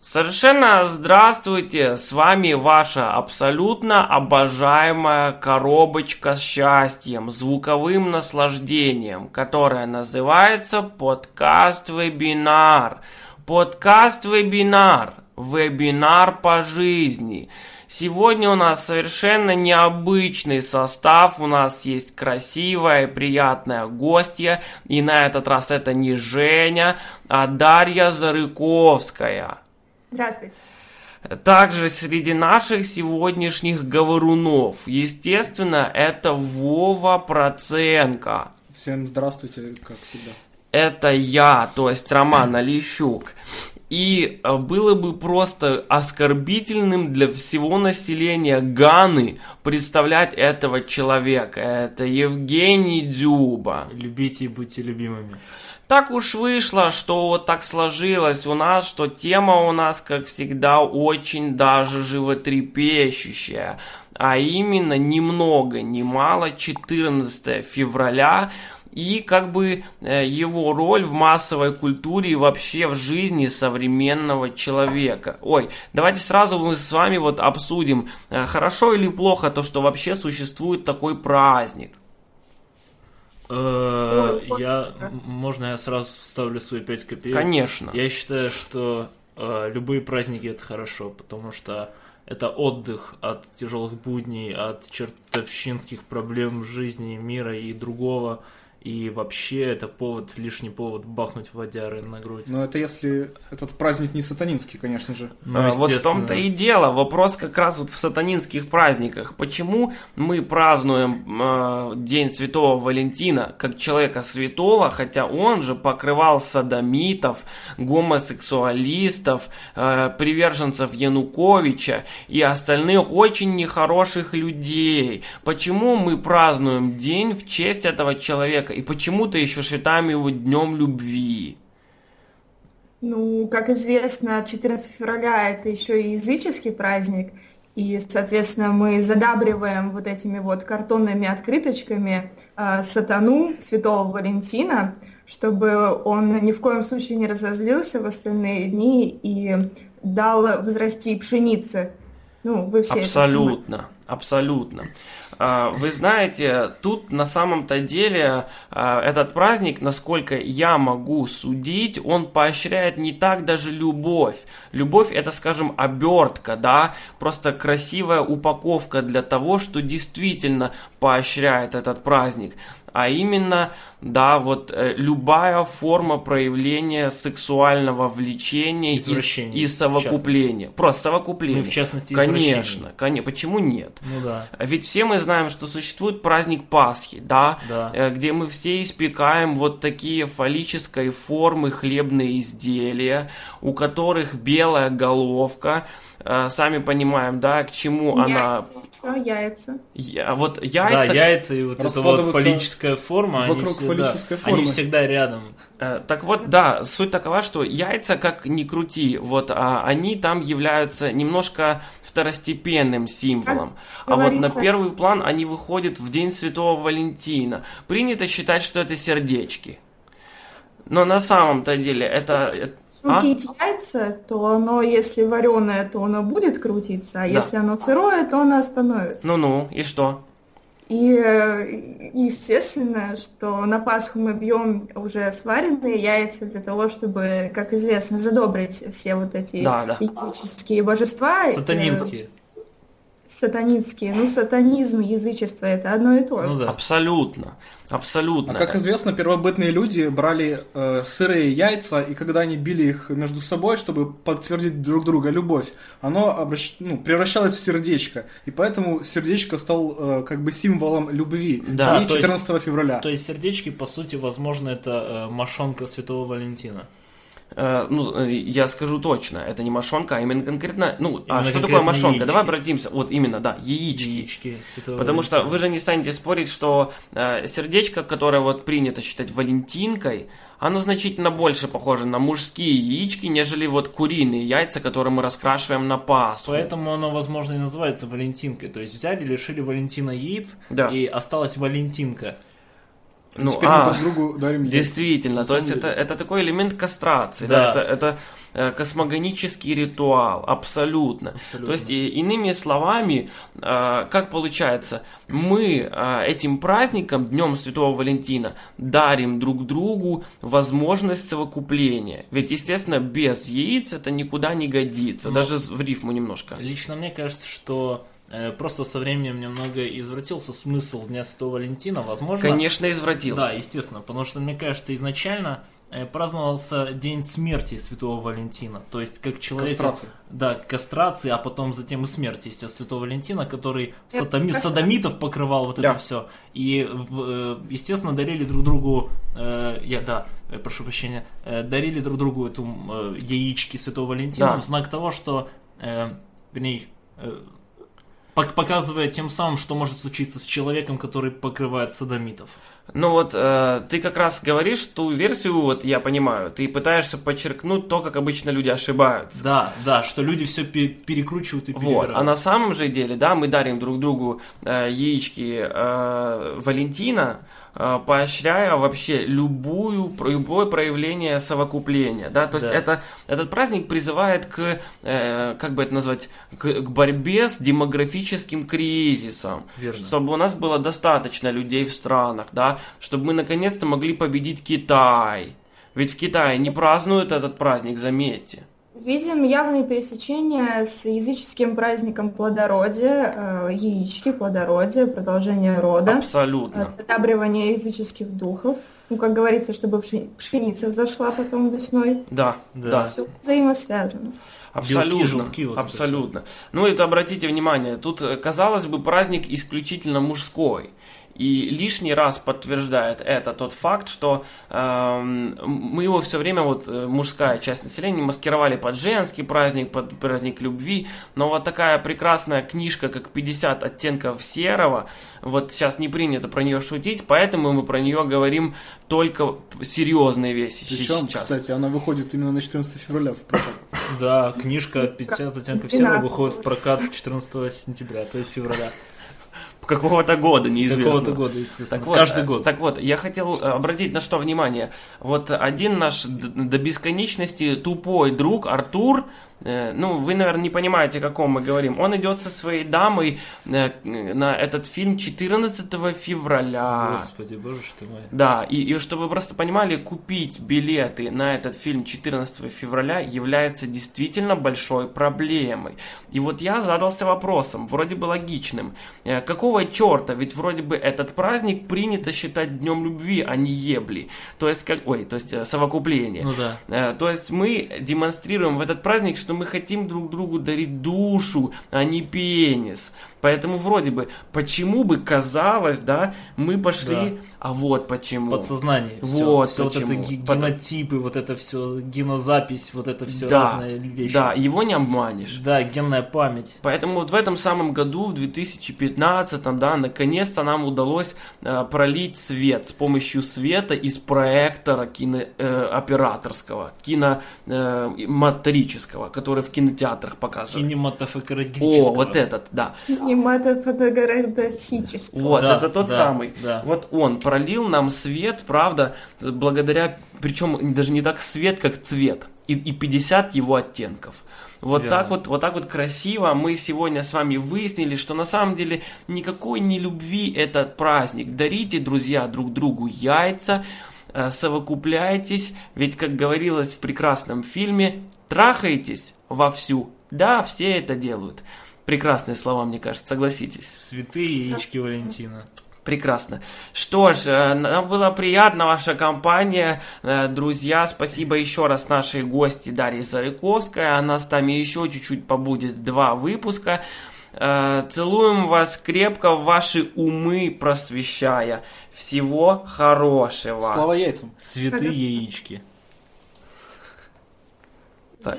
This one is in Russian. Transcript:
Совершенно здравствуйте, с вами ваша абсолютно обожаемая коробочка с счастьем, звуковым наслаждением, которая называется подкаст-вебинар. Подкаст-вебинар, вебинар по жизни. Сегодня у нас совершенно необычный состав. У нас есть красивая и приятная гостья. И на этот раз это не Женя, а Дарья Зарыковская. Здравствуйте. Также среди наших сегодняшних говорунов, естественно, это Вова Проценко. Всем здравствуйте, как всегда. Это я, то есть Роман Олещук. И э, было бы просто оскорбительным для всего населения Ганы представлять этого человека. Это Евгений Дюба. Любите и будьте любимыми. Так уж вышло, что вот так сложилось у нас, что тема у нас, как всегда, очень даже животрепещущая. А именно, ни много, ни мало, 14 февраля и как бы э, его роль в массовой культуре и вообще в жизни современного человека. Ой, давайте сразу мы с вами вот обсудим, э, хорошо или плохо то, что вообще существует такой праздник. Э, я, можно я сразу вставлю свои 5 копеек? Конечно. Я считаю, что любые праздники это хорошо, потому что это отдых от тяжелых будней, от чертовщинских проблем в жизни, мира и другого. И вообще это повод, лишний повод бахнуть водяры на грудь. Но это если этот праздник не сатанинский, конечно же. Ну, а, вот в том-то и дело. Вопрос как раз вот в сатанинских праздниках. Почему мы празднуем э, День Святого Валентина как человека святого, хотя он же покрывал садомитов, гомосексуалистов, э, приверженцев Януковича и остальных очень нехороших людей. Почему мы празднуем день в честь этого человека? Человека, и почему-то еще считаем его днем любви. Ну, как известно, 14 февраля это еще и языческий праздник, и, соответственно, мы задабриваем вот этими вот картонными открыточками э, сатану Святого Валентина, чтобы он ни в коем случае не разозлился в остальные дни и дал взрасти пшеницы. Ну, вы все Абсолютно, абсолютно. А, вы знаете, тут на самом-то деле а, этот праздник, насколько я могу судить, он поощряет не так даже любовь. Любовь это, скажем, обертка, да, просто красивая упаковка для того, что действительно поощряет этот праздник а именно, да, вот э, любая форма проявления сексуального влечения и, и совокупления. Просто совокупление. Ну, в частности, Конечно, конечно. Почему нет? Ну да. Ведь все мы знаем, что существует праздник Пасхи, да, да. Э, где мы все испекаем вот такие фаллической формы хлебные изделия, у которых белая головка, Э, сами понимаем, да, к чему яйца, она... Что, яйца? Я, вот яйца... Да, яйца и вот эта вот фаллическая форма, вокруг они всегда, фаллической формы. они всегда рядом. Э, так вот, да, суть такова, что яйца, как ни крути, вот а, они там являются немножко второстепенным символом. а вот на первый план они выходят в День Святого Валентина. Принято считать, что это сердечки. Но на самом-то деле это крутить а? яйца, то оно, если вареное, то оно будет крутиться, а да. если оно сырое, то оно остановится. Ну-ну, и что? И э, естественно, что на Пасху мы бьем уже сваренные яйца для того, чтобы, как известно, задобрить все вот эти да, да. этические божества. Сатанинские сатанинские. Ну, сатанизм, язычество – это одно и то же. Ну, да. Абсолютно. Абсолютно. А как известно, первобытные люди брали э, сырые яйца, и когда они били их между собой, чтобы подтвердить друг друга любовь, оно обращ... ну, превращалось в сердечко. И поэтому сердечко стал э, как бы символом любви. Да, и 14 есть, февраля. То есть сердечки, по сути, возможно, это э, мошонка Святого Валентина. Э, ну, я скажу точно, это не мошонка, а именно конкретно, ну, а именно а что такое мошонка? Яички. Давай обратимся, вот именно, да, яички. яички Потому что вы же не станете спорить, что э, сердечко, которое вот принято считать валентинкой, оно значительно больше похоже на мужские яички, нежели вот куриные яйца, которые мы раскрашиваем на Пасху. Поэтому оно, возможно, и называется валентинкой. То есть взяли, лишили Валентина яиц, да. и осталась валентинка. Ну, Теперь а, мы друг другу дарим Действительно, то есть это, это такой элемент кастрации. Да. Да, это, это э, космогонический ритуал, абсолютно. Абсолютно. То есть, и- иными словами, э, как получается, мы э, этим праздником, Днем Святого Валентина, дарим друг другу возможность совокупления. Ведь, естественно, без яиц это никуда не годится, Ну, даже в рифму немножко. Лично мне кажется, что просто со временем немного извратился смысл Дня Святого Валентина. Возможно, Конечно, извратился. Да, естественно, потому что, мне кажется, изначально э, праздновался день смерти Святого Валентина. То есть, как человек... Кастрация. Да, кастрации, а потом затем и смерти, естественно, Святого Валентина, который кастрация. садомитов покрывал вот Да. это все. И, э, естественно, дарили друг другу, э, я, да, э, прошу прощения, э, дарили друг другу эту э, яички Святого Валентина Да. в знак того, что, э, вернее, э, показывая тем самым, что может случиться с человеком, который покрывает садомитов. Ну вот э, ты как раз говоришь ту версию, вот я понимаю, ты пытаешься подчеркнуть то, как обычно люди ошибаются. Да, да, что люди все перекручивают и Вот, перебирают. а на самом же деле, да, мы дарим друг другу э, яички э, Валентина, э, поощряя вообще любую, любое проявление совокупления, да, то есть Да. это, этот праздник призывает к, э, как бы это назвать, к, к борьбе с демографическим кризисом, Верно. чтобы у нас было достаточно людей в странах, да, чтобы мы наконец-то могли победить Китай. Ведь в Китае не празднуют этот праздник, заметьте. Видим явные пересечения с языческим праздником плодородия, э, яички, плодородия, продолжение рода, Абсолютно. задабривание языческих духов. Ну, как говорится, чтобы пшени- пшеница взошла потом весной. Да, Да. да. Все взаимосвязано. Абсолютно, желтки, вот это абсолютно. Ну это обратите внимание, тут э, казалось бы праздник исключительно мужской. И лишний раз подтверждает это тот факт, что эм, мы его все время, вот э, мужская часть населения, маскировали под женский праздник, под праздник любви. Но вот такая прекрасная книжка, как 50 оттенков серого, вот сейчас не принято про нее шутить, поэтому мы про нее говорим только серьезные вещи Причем, сейчас. кстати, она выходит именно на 14 февраля в прокат. Да, книжка 50 оттенков 12 серого выходит в прокат 14 сентября, то есть февраля. Какого-то года, неизвестно. Какого-то года, естественно. Так вот, Каждый э, год. Так вот, я хотел обратить на что внимание. Вот один наш до бесконечности тупой друг Артур, ну, вы, наверное, не понимаете, о ком мы говорим. Он идет со своей дамой э, на этот фильм 14 февраля. Господи, боже ты мой. Да, и, и чтобы вы просто понимали, купить билеты на этот фильм 14 февраля является действительно большой проблемой. И вот я задался вопросом, вроде бы логичным, э, какого черта, ведь вроде бы этот праздник принято считать днем любви, а не ебли. То есть, как, ой, то есть э, совокупление. Ну да. Э, То есть мы демонстрируем в этот праздник, что мы хотим друг другу дарить душу, а не пенис. Поэтому вроде бы, почему бы казалось, да, мы пошли, Да. а вот почему. Подсознание. Вот все, вот это почему. ге- Потому- генотипы, вот это все, генозапись, вот это все да, разные вещи. да, его не обманешь. Да, генная память. Поэтому вот в этом самом году, в 2015, да, наконец-то нам удалось э, пролить свет с помощью света из проектора кинооператорского, киноматорического, который в кинотеатрах показывают. Кинематофотографического. О, вот этот, да. Кинематофотографический. Вот, Да, это тот да, самый. да. Вот он пролил нам свет, правда, благодаря, причем даже не так свет, как цвет. И, и 50 его оттенков. Вот Верно. так вот, вот так вот красиво мы сегодня с вами выяснили, что на самом деле никакой не любви этот праздник. Дарите, друзья, друг другу яйца, совокупляйтесь, ведь, как говорилось в прекрасном фильме, трахайтесь вовсю. Да, все это делают. Прекрасные слова, мне кажется, согласитесь. Святые яички Валентина. Прекрасно. Что ж, э, нам было приятно, ваша компания, Э, друзья. Спасибо еще раз нашей гости Дарье Зарыковской. Она с нами еще чуть-чуть побудет два выпуска. Э, Целуем вас крепко, ваши умы просвещая. Всего хорошего. Слава яйцам. Святые яички. Так.